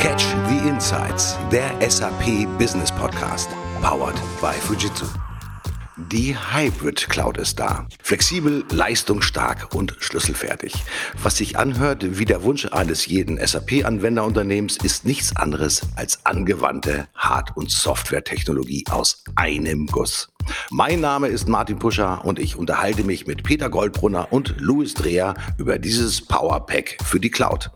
Catch the Insights, der SAP Business Podcast, powered by Fujitsu. Die Hybrid Cloud ist da. Flexibel, leistungsstark und schlüsselfertig. Was sich anhört wie der Wunsch eines jeden SAP-Anwenderunternehmens, ist nichts anderes als angewandte Hard- und Softwaretechnologie aus einem Guss. Mein Name ist Martin Puscher und ich unterhalte mich mit Peter Goldbrunner und Louis Dreher über dieses Power Pack für die Cloud.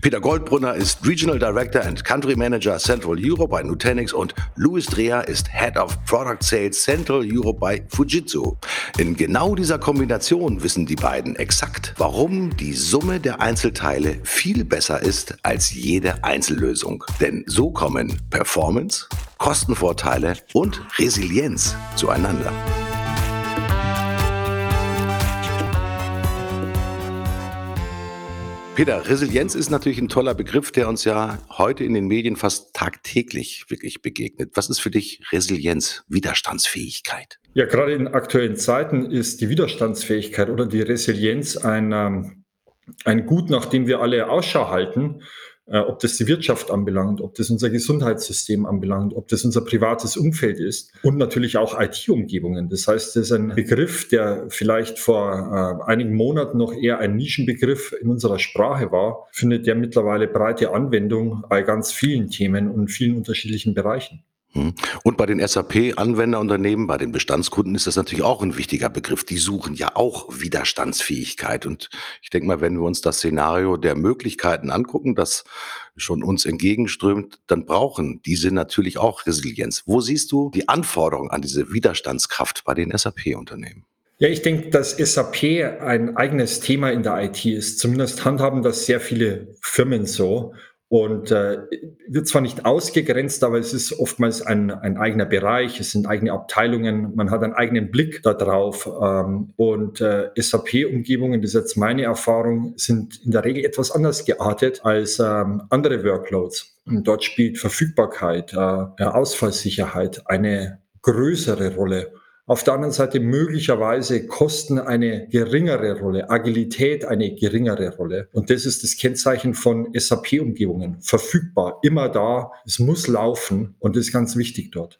Peter Goldbrunner ist Regional Director and Country Manager Central Europe bei Nutanix und Louis Dreher ist Head of Product Sales Central Europe bei Fujitsu. In genau dieser Kombination wissen die beiden exakt, warum die Summe der Einzelteile viel besser ist als jede Einzellösung. Denn so kommen Performance, Kostenvorteile und Resilienz zueinander. Peter, Resilienz ist natürlich ein toller Begriff, der uns ja heute in den Medien fast tagtäglich wirklich begegnet. Was ist für dich Resilienz, Widerstandsfähigkeit? Ja, gerade in aktuellen Zeiten ist die Widerstandsfähigkeit oder die Resilienz ein, ähm, ein Gut, nach dem wir alle Ausschau halten ob das die Wirtschaft anbelangt, ob das unser Gesundheitssystem anbelangt, ob das unser privates Umfeld ist und natürlich auch IT-Umgebungen. Das heißt, das ist ein Begriff, der vielleicht vor äh, einigen Monaten noch eher ein Nischenbegriff in unserer Sprache war, findet der mittlerweile breite Anwendung bei ganz vielen Themen und vielen unterschiedlichen Bereichen. Hm. Und bei den SAP-Anwenderunternehmen, bei den Bestandskunden ist das natürlich auch ein wichtiger Begriff. Die suchen ja auch Widerstandsfähigkeit. Und ich denke mal, wenn wir uns das Szenario der Möglichkeiten angucken, das schon uns entgegenströmt, dann brauchen diese natürlich auch Resilienz. Wo siehst du die Anforderung an diese Widerstandskraft bei den SAP-Unternehmen? Ja, ich denke, dass SAP ein eigenes Thema in der IT ist. Zumindest handhaben das sehr viele Firmen so. Und äh, wird zwar nicht ausgegrenzt, aber es ist oftmals ein, ein eigener Bereich, es sind eigene Abteilungen, man hat einen eigenen Blick darauf. Ähm, und äh, SAP-Umgebungen, das ist jetzt meine Erfahrung, sind in der Regel etwas anders geartet als ähm, andere Workloads. Und dort spielt Verfügbarkeit, äh, Ausfallsicherheit eine größere Rolle. Auf der anderen Seite möglicherweise Kosten eine geringere Rolle, Agilität eine geringere Rolle. Und das ist das Kennzeichen von SAP-Umgebungen. Verfügbar, immer da, es muss laufen und das ist ganz wichtig dort.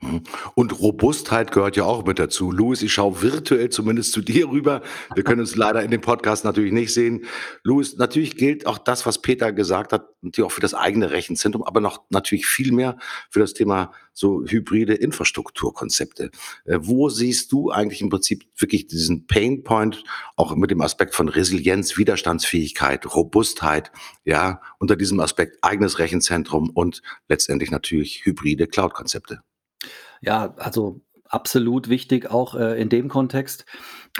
Mhm. Und Robustheit gehört ja auch mit dazu. Louis, ich schaue virtuell zumindest zu dir rüber. Wir können uns leider in dem Podcast natürlich nicht sehen. Louis, natürlich gilt auch das, was Peter gesagt hat, natürlich auch für das eigene Rechenzentrum, aber noch natürlich viel mehr für das Thema so hybride Infrastrukturkonzepte. Äh, wo siehst du eigentlich im Prinzip wirklich diesen Painpoint, auch mit dem Aspekt von Resilienz, Widerstandsfähigkeit, Robustheit, ja, unter diesem Aspekt eigenes Rechenzentrum und letztendlich natürlich hybride Cloud-Konzepte? Ja, also absolut wichtig auch äh, in dem Kontext,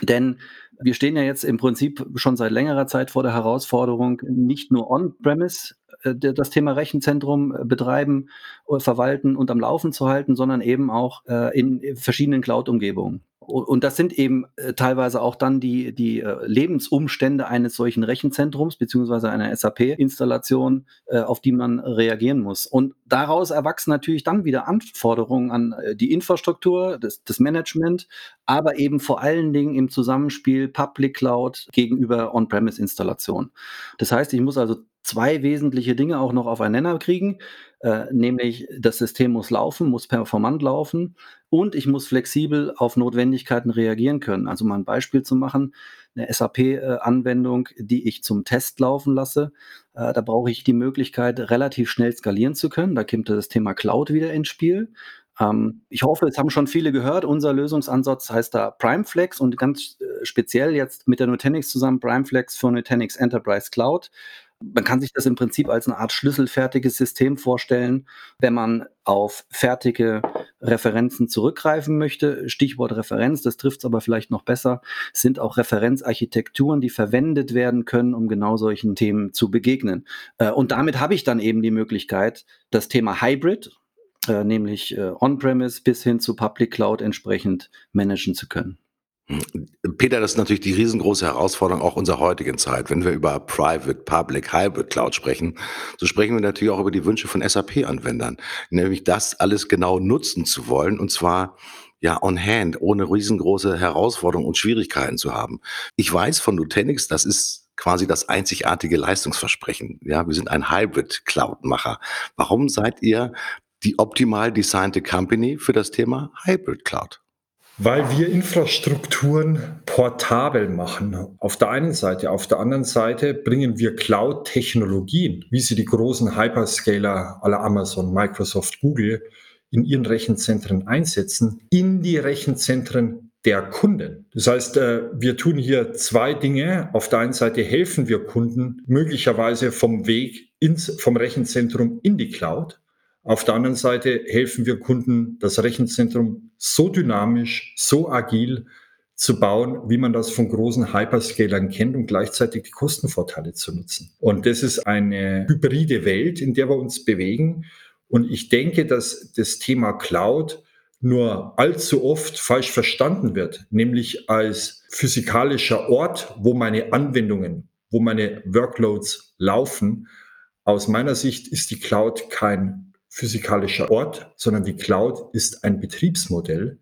denn wir stehen ja jetzt im Prinzip schon seit längerer Zeit vor der Herausforderung, nicht nur on-premise äh, das Thema Rechenzentrum äh, betreiben, äh, verwalten und am Laufen zu halten, sondern eben auch in verschiedenen Cloud-Umgebungen. Und das sind eben äh, teilweise auch dann die, die äh, Lebensumstände eines solchen Rechenzentrums beziehungsweise einer SAP-Installation, äh, auf die man reagieren muss. Und daraus erwachsen natürlich dann wieder Anforderungen an die Infrastruktur, das, das Management, aber eben vor allen Dingen im Zusammenspiel Public Cloud gegenüber On-Premise-Installation. Das heißt, ich muss also zwei wesentliche Dinge auch noch aufeinander kriegen, äh, nämlich das System muss laufen, muss performant laufen und ich muss flexibel auf Notwendigkeiten reagieren können. Also mal ein Beispiel zu machen, eine SAP-Anwendung, die ich zum Test laufen lasse, äh, da brauche ich die Möglichkeit, relativ schnell skalieren zu können. Da kommt das Thema Cloud wieder ins Spiel. Ähm, ich hoffe, es haben schon viele gehört. Unser Lösungsansatz heißt da PrimeFlex und ganz äh, speziell jetzt mit der Nutanix zusammen PrimeFlex für Nutanix Enterprise Cloud. Man kann sich das im Prinzip als eine Art schlüsselfertiges System vorstellen, wenn man auf fertige Referenzen zurückgreifen möchte. Stichwort Referenz, das trifft es aber vielleicht noch besser, sind auch Referenzarchitekturen, die verwendet werden können, um genau solchen Themen zu begegnen. Äh, und damit habe ich dann eben die Möglichkeit, das Thema Hybrid, äh, nämlich äh, On-Premise bis hin zu Public Cloud entsprechend managen zu können. Peter, das ist natürlich die riesengroße Herausforderung auch unserer heutigen Zeit. Wenn wir über Private, Public, Hybrid Cloud sprechen, so sprechen wir natürlich auch über die Wünsche von SAP-Anwendern, nämlich das alles genau nutzen zu wollen und zwar ja on hand, ohne riesengroße Herausforderungen und Schwierigkeiten zu haben. Ich weiß von Nutanix, das ist quasi das einzigartige Leistungsversprechen. Ja, wir sind ein Hybrid-Cloud-Macher. Warum seid ihr die optimal designte Company für das Thema Hybrid Cloud? Weil wir Infrastrukturen portabel machen. Auf der einen Seite. Auf der anderen Seite bringen wir Cloud-Technologien, wie sie die großen Hyperscaler aller Amazon, Microsoft, Google in ihren Rechenzentren einsetzen, in die Rechenzentren der Kunden. Das heißt, äh, wir tun hier zwei Dinge. Auf der einen Seite helfen wir Kunden möglicherweise vom Weg ins, vom Rechenzentrum in die Cloud. Auf der anderen Seite helfen wir Kunden, das Rechenzentrum so dynamisch, so agil zu bauen, wie man das von großen Hyperscalern kennt und gleichzeitig die Kostenvorteile zu nutzen. Und das ist eine hybride Welt, in der wir uns bewegen. Und ich denke, dass das Thema Cloud nur allzu oft falsch verstanden wird, nämlich als physikalischer Ort, wo meine Anwendungen, wo meine Workloads laufen. Aus meiner Sicht ist die Cloud kein physikalischer Ort, sondern die Cloud ist ein Betriebsmodell.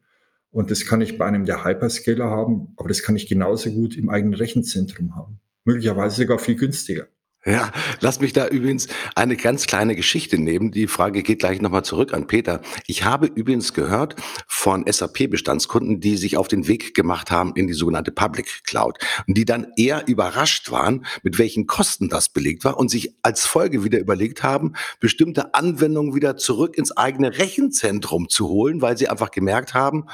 Und das kann ich bei einem der Hyperscaler haben, aber das kann ich genauso gut im eigenen Rechenzentrum haben. Möglicherweise sogar viel günstiger. Ja, lass mich da übrigens eine ganz kleine Geschichte nehmen. Die Frage geht gleich nochmal zurück an Peter. Ich habe übrigens gehört von SAP-Bestandskunden, die sich auf den Weg gemacht haben in die sogenannte Public Cloud und die dann eher überrascht waren, mit welchen Kosten das belegt war und sich als Folge wieder überlegt haben, bestimmte Anwendungen wieder zurück ins eigene Rechenzentrum zu holen, weil sie einfach gemerkt haben,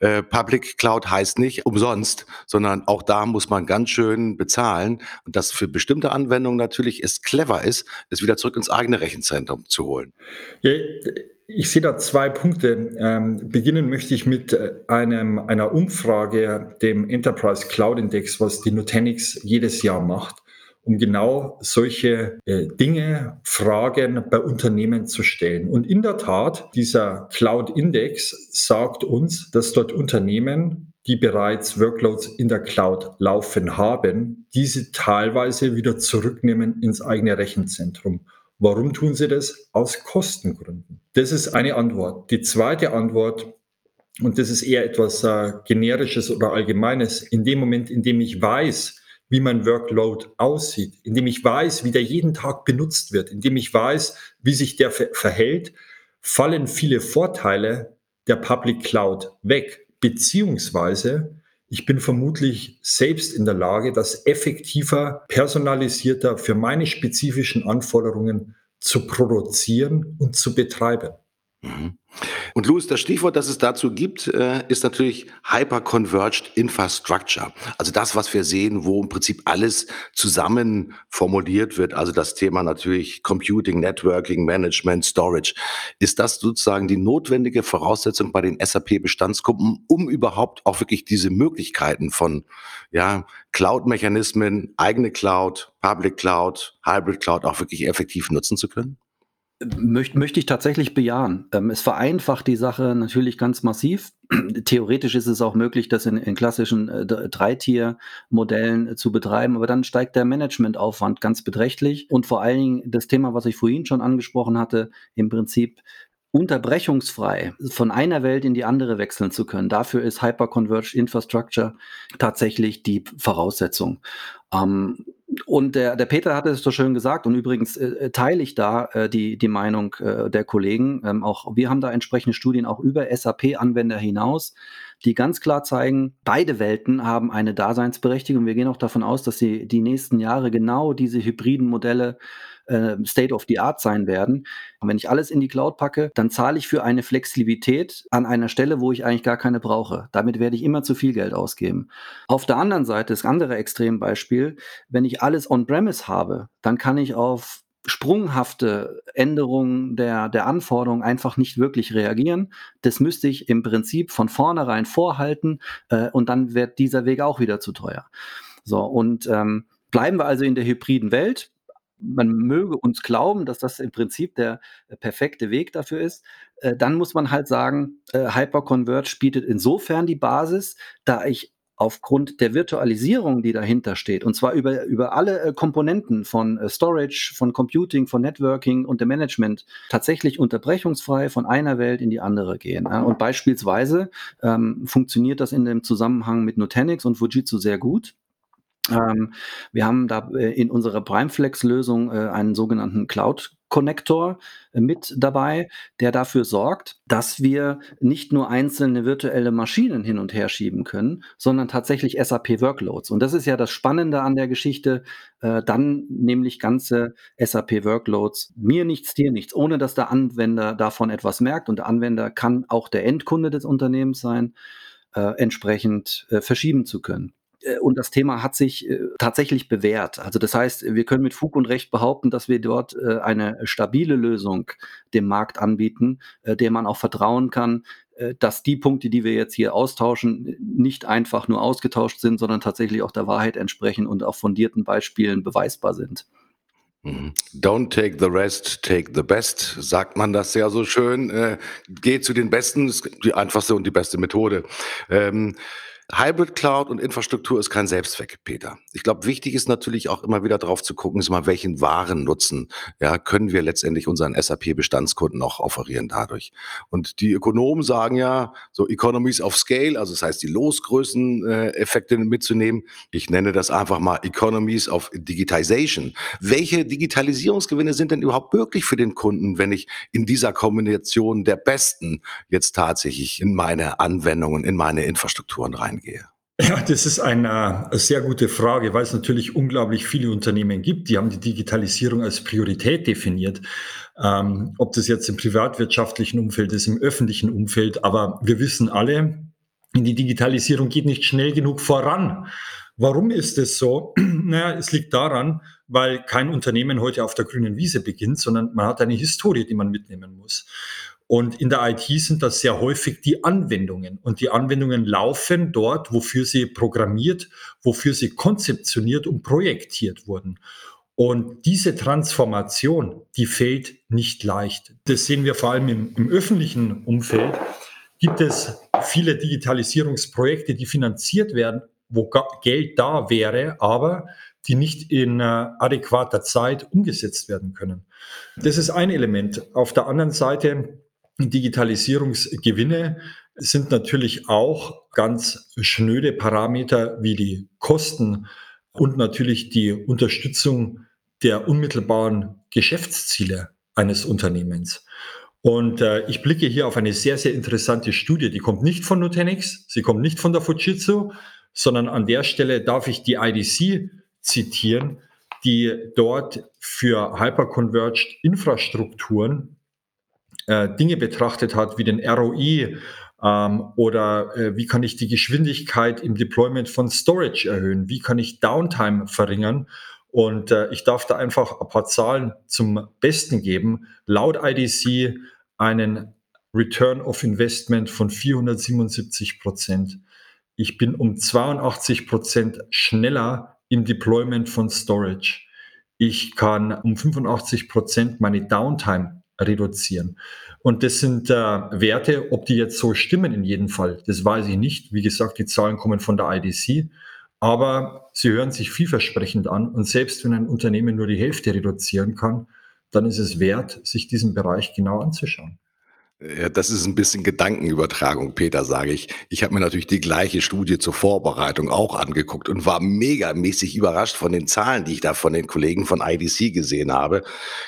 äh, Public Cloud heißt nicht umsonst, sondern auch da muss man ganz schön bezahlen und das für bestimmte Anwendungen natürlich es clever ist, es wieder zurück ins eigene Rechenzentrum zu holen. Ja, ich sehe da zwei Punkte. Ähm, beginnen möchte ich mit äh, einem, einer Umfrage, dem Enterprise Cloud Index, was die Nutanix jedes Jahr macht, um genau solche äh, Dinge, Fragen bei Unternehmen zu stellen. Und in der Tat, dieser Cloud Index sagt uns, dass dort Unternehmen die bereits Workloads in der Cloud laufen haben, diese teilweise wieder zurücknehmen ins eigene Rechenzentrum. Warum tun sie das? Aus Kostengründen. Das ist eine Antwort. Die zweite Antwort, und das ist eher etwas äh, generisches oder allgemeines, in dem Moment, in dem ich weiß, wie mein Workload aussieht, in dem ich weiß, wie der jeden Tag benutzt wird, in dem ich weiß, wie sich der ver verhält, fallen viele Vorteile der Public Cloud weg beziehungsweise ich bin vermutlich selbst in der Lage, das effektiver, personalisierter für meine spezifischen Anforderungen zu produzieren und zu betreiben. Mhm. Und Louis, das Stichwort, das es dazu gibt, äh, ist natürlich Hyper-Converged Infrastructure. Also das, was wir sehen, wo im Prinzip alles zusammen formuliert wird. Also das Thema natürlich Computing, Networking, Management, Storage. Ist das sozusagen die notwendige Voraussetzung bei den SAP-Bestandsgruppen, um überhaupt auch wirklich diese Möglichkeiten von ja, Cloud-Mechanismen, eigene Cloud, Public Cloud, Hybrid Cloud auch wirklich effektiv nutzen zu können? Möcht, möchte ich tatsächlich bejahen. Ähm, es vereinfacht die Sache natürlich ganz massiv. Theoretisch ist es auch möglich, das in, in klassischen äh, Dreitier-Modellen äh, zu betreiben, aber dann steigt der Managementaufwand ganz beträchtlich. Und vor allen Dingen das Thema, was ich vorhin schon angesprochen hatte, im Prinzip unterbrechungsfrei von einer Welt in die andere wechseln zu können. Dafür ist Hyperconverged Infrastructure tatsächlich die Voraussetzung. Ähm, und der, der Peter hatte es so schön gesagt und übrigens äh, teile ich da äh, die, die Meinung äh, der Kollegen. Ähm, auch wir haben da entsprechende Studien auch über SAP-Anwender hinaus, die ganz klar zeigen, beide Welten haben eine Daseinsberechtigung. Wir gehen auch davon aus, dass sie die nächsten Jahre genau diese hybriden Modelle äh, State of the Art sein werden. Und wenn ich alles in die Cloud packe, dann zahle ich für eine Flexibilität an einer Stelle, wo ich eigentlich gar keine brauche. Damit werde ich immer zu viel Geld ausgeben. Auf der anderen Seite, das andere Extrembeispiel, wenn ich alles on-premise habe, dann kann ich auf sprunghafte Änderungen der, der Anforderungen einfach nicht wirklich reagieren. Das müsste ich im Prinzip von vornherein vorhalten äh, und dann wird dieser Weg auch wieder zu teuer. So, und ähm, bleiben wir also in der hybriden Welt man möge uns glauben, dass das im Prinzip der äh, perfekte Weg dafür ist, äh, dann muss man halt sagen, äh, Hyperconverge bietet insofern die Basis, da ich aufgrund der Virtualisierung, die dahinter steht, und zwar über, über alle Komponenten von Storage, von Computing, von Networking und dem Management, tatsächlich unterbrechungsfrei von einer Welt in die andere gehen. Und beispielsweise ähm, funktioniert das in dem Zusammenhang mit Nutanix und Fujitsu sehr gut Ähm, wir haben da äh, in unserer Primeflex-Lösung äh, einen sogenannten Cloud Connector äh, mit dabei, der dafür sorgt, dass wir nicht nur einzelne virtuelle Maschinen hin und her schieben können, sondern tatsächlich SAP-Workloads. Und das ist ja das Spannende an der Geschichte, äh, dann nämlich ganze SAP-Workloads, mir nichts, dir nichts, ohne dass der Anwender davon etwas merkt. Und der Anwender kann auch der Endkunde des Unternehmens sein, äh, entsprechend äh, verschieben zu können. Äh, und das Thema hat sich äh, tatsächlich bewährt. Also das heißt, wir können mit Fug und Recht behaupten, dass wir dort äh, eine stabile Lösung dem Markt anbieten, der man auch vertrauen kann, dass die Punkte, die wir jetzt hier austauschen, nicht einfach nur ausgetauscht sind, sondern tatsächlich auch der Wahrheit entsprechen und auf fundierten Beispielen beweisbar sind. Mhm. Don't take the rest, take the best, sagt man das ja so schön. Äh, geh zu den Besten, ist die einfachste und die beste Methode. Ähm, Hybrid Cloud und Infrastruktur ist kein Selbstzweck, Peter. Ich glaube, wichtig ist natürlich auch immer wieder drauf zu gucken, ist mal, welchen wahren Nutzen ja, können wir letztendlich unseren SAP-Bestandskunden auch offerieren dadurch. Und die Ökonomen sagen ja, so Economies of Scale, also das heißt, die Losgrößeneffekte äh, mitzunehmen. Ich nenne das einfach mal Economies of Digitization. Welche Digitalisierungsgewinne sind denn überhaupt möglich für den Kunden, wenn ich in dieser Kombination der besten jetzt tatsächlich in meine Anwendungen, in meine Infrastrukturen rein angehe? Ja, das ist eine sehr gute Frage, weil es natürlich unglaublich viele Unternehmen gibt, die haben die Digitalisierung als Priorität definiert. Ähm, ob das jetzt im privatwirtschaftlichen Umfeld ist, im öffentlichen Umfeld, aber wir wissen alle, die Digitalisierung geht nicht schnell genug voran. Warum ist es so? Naja, es liegt daran, weil kein Unternehmen heute auf der grünen Wiese beginnt, sondern man hat eine Historie, die man mitnehmen muss. Und in der IT sind das sehr häufig die Anwendungen. Und die Anwendungen laufen dort, wofür sie programmiert, wofür sie konzeptioniert und projektiert wurden. Und diese Transformation, die fällt nicht leicht. Das sehen wir vor allem im, im öffentlichen Umfeld. Gibt es viele Digitalisierungsprojekte, die finanziert werden, wo Geld da wäre, aber die nicht in äh, adäquater Zeit umgesetzt werden können. Das ist ein Element. Auf der anderen Seite Digitalisierungsgewinne sind natürlich auch ganz schnöde Parameter wie die Kosten und natürlich die Unterstützung der unmittelbaren Geschäftsziele eines Unternehmens. Und äh, ich blicke hier auf eine sehr, sehr interessante Studie. Die kommt nicht von Nutanix, sie kommt nicht von der Fujitsu, sondern an der Stelle darf ich die IDC zitieren, die dort für hyperconverged Infrastrukturen äh, Dinge betrachtet hat, wie den ROI ähm, oder äh, wie kann ich die Geschwindigkeit im Deployment von Storage erhöhen, wie kann ich Downtime verringern. Und äh, ich darf da einfach ein paar Zahlen zum Besten geben. Laut IDC einen Return of Investment von 477 Prozent. Ich bin um 82 Prozent schneller im Deployment von Storage. Ich kann um 85 Prozent meine Downtime reduzieren. Und das sind äh, Werte, ob die jetzt so stimmen in jedem Fall, das weiß ich nicht. Wie gesagt, die Zahlen kommen von der IDC, aber sie hören sich vielversprechend an. Und selbst wenn ein Unternehmen nur die Hälfte reduzieren kann, dann ist es wert, sich diesen Bereich genau anzuschauen. Ja, das ist ein bisschen Gedankenübertragung, Peter, sage ich. Ich habe mir natürlich die gleiche Studie zur Vorbereitung auch angeguckt und war megamäßig überrascht von den Zahlen, die ich da von den Kollegen von IDC gesehen habe.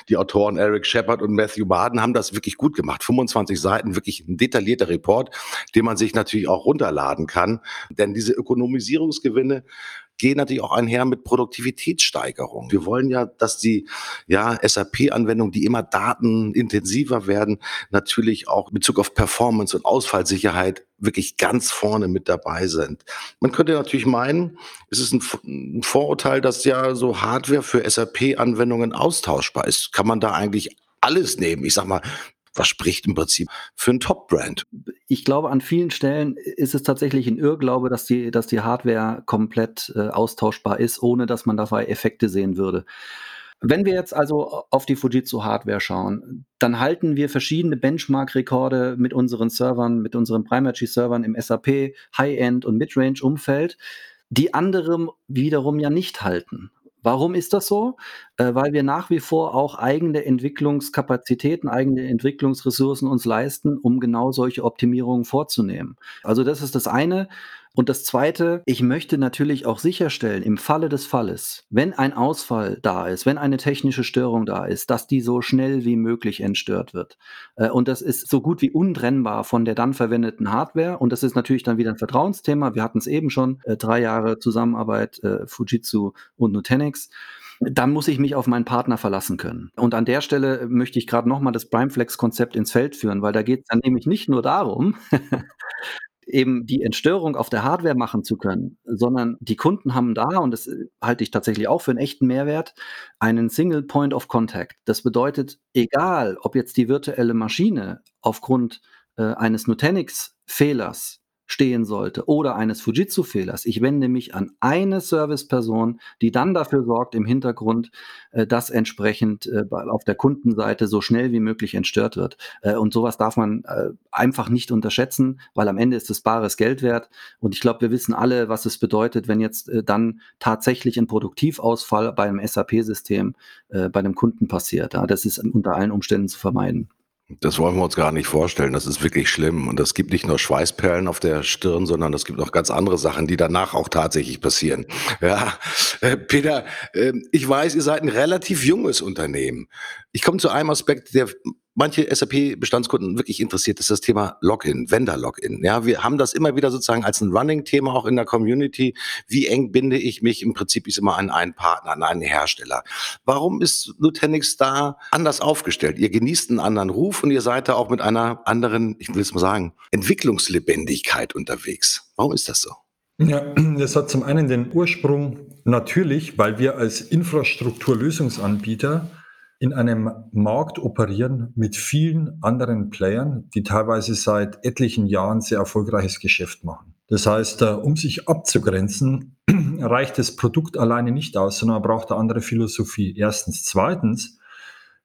Die Autoren Eric Shepard und Matthew Baden haben das wirklich gut gemacht. 25 Seiten, wirklich ein detaillierter Report, den man sich natürlich auch runterladen kann. Denn diese Ökonomisierungsgewinne gehen natürlich auch einher mit Produktivitätssteigerung. Wir wollen ja, dass die ja, SAP-Anwendungen, die immer datenintensiver werden, natürlich auch in Bezug auf Performance und Ausfallsicherheit wirklich ganz vorne mit dabei sind. Man könnte natürlich meinen, es ist ein Vorurteil, dass ja so Hardware für SAP-Anwendungen austauschbar ist. Kann man da eigentlich alles nehmen? Ich sag mal, was spricht im Prinzip für ein Top-Brand? Ich glaube, an vielen Stellen ist es tatsächlich ein Irrglaube, dass die, dass die Hardware komplett äh, austauschbar ist, ohne dass man dabei Effekte sehen würde. Wenn wir jetzt also auf die Fujitsu Hardware schauen, dann halten wir verschiedene Benchmark-Rekorde mit unseren Servern, mit unseren Primacy-Servern im SAP, High-End und Midrange-Umfeld, die anderem wiederum ja nicht halten. Warum ist das so? Äh, weil wir nach wie vor auch eigene Entwicklungskapazitäten, eigene Entwicklungsressourcen uns leisten, um genau solche Optimierungen vorzunehmen. Also das ist das eine. Und das Zweite, ich möchte natürlich auch sicherstellen, im Falle des Falles, wenn ein Ausfall da ist, wenn eine technische Störung da ist, dass die so schnell wie möglich entstört wird. Äh, und das ist so gut wie untrennbar von der dann verwendeten Hardware. Und das ist natürlich dann wieder ein Vertrauensthema. Wir hatten es eben schon, äh, drei Jahre Zusammenarbeit äh, Fujitsu und Nutanix dann muss ich mich auf meinen Partner verlassen können. Und an der Stelle möchte ich gerade nochmal das Primeflex-Konzept ins Feld führen, weil da geht es dann nämlich nicht nur darum, eben die Entstörung auf der Hardware machen zu können, sondern die Kunden haben da, und das äh, halte ich tatsächlich auch für einen echten Mehrwert, einen Single Point of Contact. Das bedeutet, egal ob jetzt die virtuelle Maschine aufgrund äh, eines Nutanix-Fehlers stehen sollte oder eines Fujitsu-Fehlers. Ich wende mich an eine Serviceperson, die dann dafür sorgt im Hintergrund, äh, dass entsprechend äh, auf der Kundenseite so schnell wie möglich entstört wird. Äh, und sowas darf man äh, einfach nicht unterschätzen, weil am Ende ist es bares Geld wert. Und ich glaube, wir wissen alle, was es bedeutet, wenn jetzt äh, dann tatsächlich ein Produktivausfall bei einem SAP-System äh, bei einem Kunden passiert. Ja, das ist unter allen Umständen zu vermeiden. Das wollen wir uns gar nicht vorstellen. Das ist wirklich schlimm. Und es gibt nicht nur Schweißperlen auf der Stirn, sondern es gibt auch ganz andere Sachen, die danach auch tatsächlich passieren. Ja, äh, Peter, äh, ich weiß, ihr seid ein relativ junges Unternehmen. Ich komme zu einem Aspekt, der manche SAP-Bestandskunden wirklich interessiert, ist das Thema Login, Vendor-Login. Ja, wir haben das immer wieder sozusagen als ein Running-Thema auch in der Community. Wie eng binde ich mich im Prinzip ist immer an einen Partner, an einen Hersteller? Warum ist Nutanix da anders aufgestellt? Ihr genießt einen anderen Ruf und ihr seid da auch mit einer anderen, ich will es mal sagen, Entwicklungslebendigkeit unterwegs. Warum ist das so? Ja, das hat zum einen den Ursprung natürlich, weil wir als Infrastrukturlösungsanbieter in einem Markt operieren mit vielen anderen Playern, die teilweise seit etlichen Jahren sehr erfolgreiches Geschäft machen. Das heißt, äh, um sich abzugrenzen, reicht das Produkt alleine nicht aus, sondern man braucht eine andere Philosophie. Erstens. Zweitens,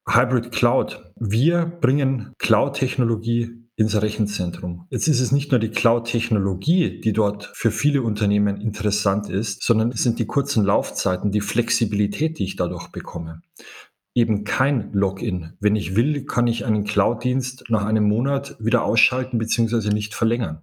Hybrid Cloud. Wir bringen Cloud-Technologie ins Rechenzentrum. Jetzt ist es nicht nur die Cloud-Technologie, die dort für viele Unternehmen interessant ist, sondern es sind die kurzen Laufzeiten, die Flexibilität, die ich dadurch bekomme eben kein Login. Wenn ich will, kann ich einen Cloud-Dienst nach einem Monat wieder ausschalten bzw. nicht verlängern.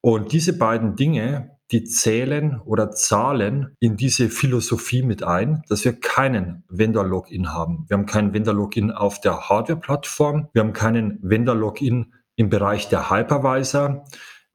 Und diese beiden Dinge, die zählen oder zahlen in diese Philosophie mit ein, dass wir keinen Vendor-Login haben. Wir haben keinen Vendor-Login auf der Hardware-Plattform. Wir haben keinen Vendor-Login im Bereich der Hypervisor.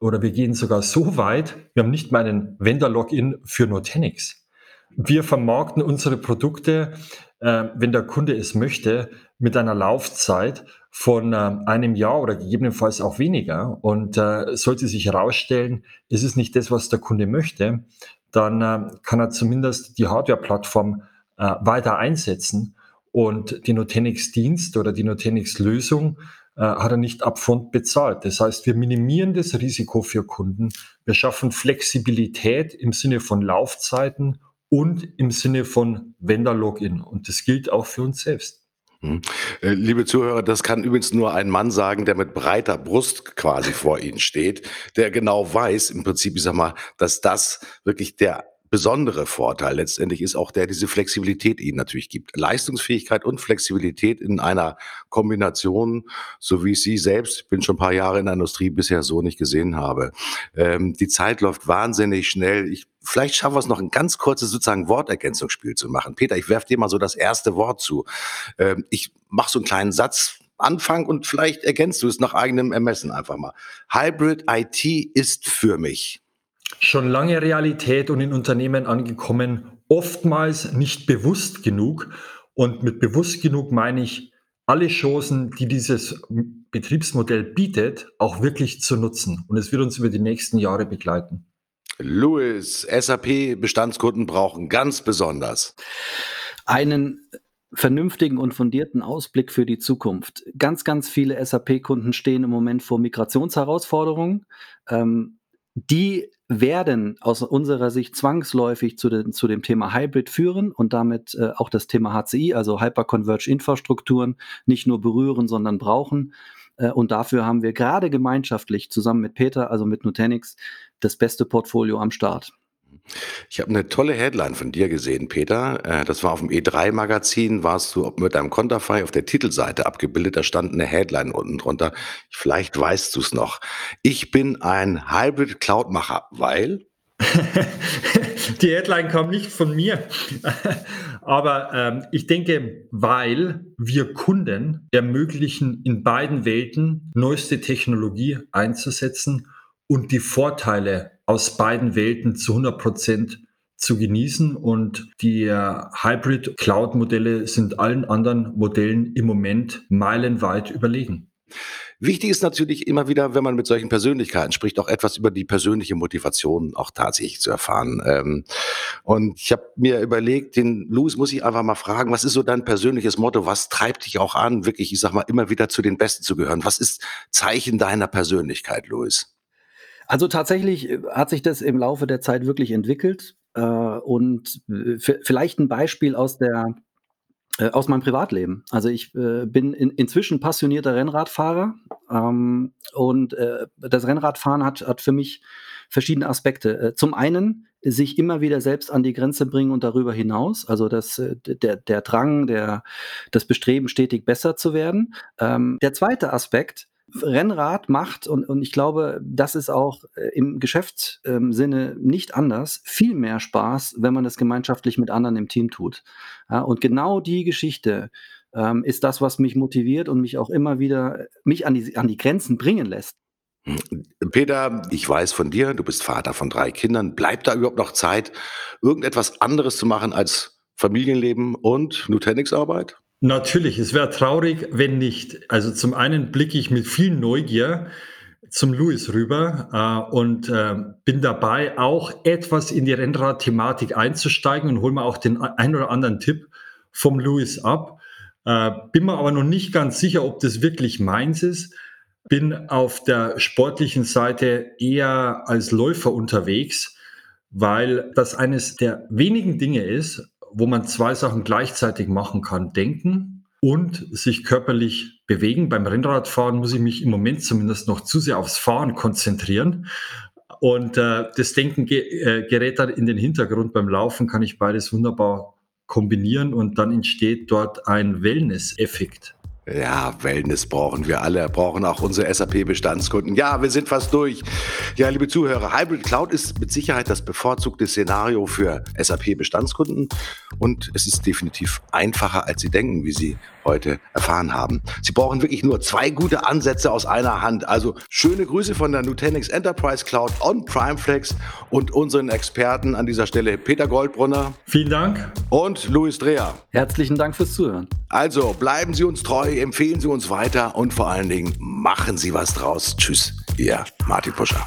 Oder wir gehen sogar so weit, wir haben nicht mal einen Vendor-Login für Nutanix. Wir vermarkten unsere Produkte äh, wenn der Kunde es möchte, mit einer Laufzeit von äh, einem Jahr oder gegebenenfalls auch weniger. Und äh, sollte sich herausstellen, es ist nicht das, was der Kunde möchte, dann äh, kann er zumindest die Hardware-Plattform äh, weiter einsetzen und die Nutanix-Dienst oder die Nutanix-Lösung äh, hat er nicht upfront bezahlt. Das heißt, wir minimieren das Risiko für Kunden. Wir schaffen Flexibilität im Sinne von Laufzeiten und im Sinne von Vendor-Login. Und das gilt auch für uns selbst. Hm. Äh, liebe Zuhörer, das kann übrigens nur ein Mann sagen, der mit breiter Brust quasi vor Ihnen steht, der genau weiß, im Prinzip, ich sag mal, dass das wirklich der besondere Vorteil letztendlich ist auch der, diese Flexibilität ihnen natürlich gibt. Leistungsfähigkeit und Flexibilität in einer Kombination, so wie ich sie selbst, bin schon ein paar Jahre in der Industrie, bisher so nicht gesehen habe. Ähm, die Zeit läuft wahnsinnig schnell. Ich Vielleicht schaffen wir es noch ein ganz kurzes sozusagen Wortergänzungsspiel zu machen. Peter, ich werfe dir mal so das erste Wort zu. Ähm, ich mache so einen kleinen Satz, Anfang und vielleicht ergänzt du es nach eigenem Ermessen einfach mal. Hybrid IT ist für mich schon lange Realität und in Unternehmen angekommen, oftmals nicht bewusst genug. Und mit bewusst genug meine ich, alle Chancen, die dieses Betriebsmodell bietet, auch wirklich zu nutzen. Und es wird uns über die nächsten Jahre begleiten. Louis, SAP-Bestandskunden brauchen ganz besonders einen vernünftigen und fundierten Ausblick für die Zukunft. Ganz, ganz viele SAP-Kunden stehen im Moment vor Migrationsherausforderungen. Ähm, die werden aus unserer Sicht zwangsläufig zu, den, zu dem Thema Hybrid führen und damit äh, auch das Thema HCI, also Hyperconverged Infrastrukturen, nicht nur berühren, sondern brauchen. Äh, und dafür haben wir gerade gemeinschaftlich zusammen mit Peter, also mit Nutanix, das beste Portfolio am Start. Ich habe eine tolle Headline von dir gesehen, Peter. Äh, das war auf dem E3-Magazin, warst du mit deinem Konterfei auf der Titelseite abgebildet. Da stand eine Headline unten drunter. Vielleicht weißt du es noch. Ich bin ein Hybrid-Cloud-Macher, weil... Die Headline kam nicht von mir. Aber ähm, ich denke, weil wir Kunden ermöglichen, in beiden Welten neueste Technologie einzusetzen und die Vorteile aus beiden Welten zu 100 Prozent zu genießen. Und die Hybrid Cloud Modelle sind allen anderen Modellen im Moment meilenweit überlegen. Wichtig ist natürlich immer wieder, wenn man mit solchen Persönlichkeiten spricht, auch etwas über die persönliche Motivation auch tatsächlich zu erfahren. Ähm, und ich habe mir überlegt, den Louis muss ich einfach mal fragen, was ist so dein persönliches Motto? Was treibt dich auch an, wirklich, ich sag mal, immer wieder zu den Besten zu gehören? Was ist Zeichen deiner Persönlichkeit, Louis? Also tatsächlich äh, hat sich das im Laufe der Zeit wirklich entwickelt. Äh, und äh, vielleicht ein Beispiel aus der äh, aus meinem Privatleben. Also ich äh, bin in, inzwischen passionierter Rennradfahrer ähm, und äh, das Rennradfahren hat, hat für mich verschiedene Aspekte. Äh, zum einen sich immer wieder selbst an die Grenze bringen und darüber hinaus, also das, der, der Drang, der, das Bestreben, stetig besser zu werden. Ähm, der zweite Aspekt Rennrad macht, und, und ich glaube, das ist auch äh, im Geschäftssinne ähm, nicht anders, viel mehr Spaß, wenn man das gemeinschaftlich mit anderen im Team tut. Ja, und genau die Geschichte ähm, ist das, was mich motiviert und mich auch immer wieder, äh, mich an die, an die Grenzen bringen lässt. Hm, Peter, ich weiß von dir, du bist Vater von drei Kindern. Bleibt da überhaupt noch Zeit, irgendetwas anderes zu machen als Familienleben und Nutanix-Arbeit? Natürlich, es wäre traurig, wenn nicht. Also zum einen blicke ich mit viel Neugier zum Louis rüber äh, und äh, bin dabei, auch etwas in die Rennrad-Thematik einzusteigen und hole mir auch den ein oder anderen Tipp vom Louis ab. Äh, bin mir aber noch nicht ganz sicher, ob das wirklich meins ist. Bin auf der sportlichen Seite eher als Läufer unterwegs, weil das eines der wenigen Dinge ist, wo man zwei Sachen gleichzeitig machen kann. Denken und sich körperlich bewegen. Beim Rennradfahren muss ich mich im Moment zumindest noch zu sehr aufs Fahren konzentrieren. Und äh, das Denken ge äh, gerät dann in den Hintergrund. Beim Laufen kann ich beides wunderbar kombinieren und dann entsteht dort ein Wellness-Effekt. Ja, Wellness brauchen wir alle, brauchen auch unsere SAP-Bestandskunden. Ja, wir sind fast durch. Ja, liebe Zuhörer, Hybrid Cloud ist mit Sicherheit das bevorzugte Szenario für SAP-Bestandskunden und es ist definitiv einfacher, als Sie denken, wie Sie heute erfahren haben. Sie brauchen wirklich nur zwei gute Ansätze aus einer Hand. Also schöne Grüße von der Nutanix Enterprise Cloud on PrimeFlex und unseren Experten an dieser Stelle Peter Goldbrunner. Vielen Dank. Und Luis Dreher. Herzlichen Dank fürs Zuhören. Also bleiben Sie uns treu, empfehlen Sie uns weiter und vor allen Dingen machen Sie was draus. Tschüss, Ihr Martin Puscher.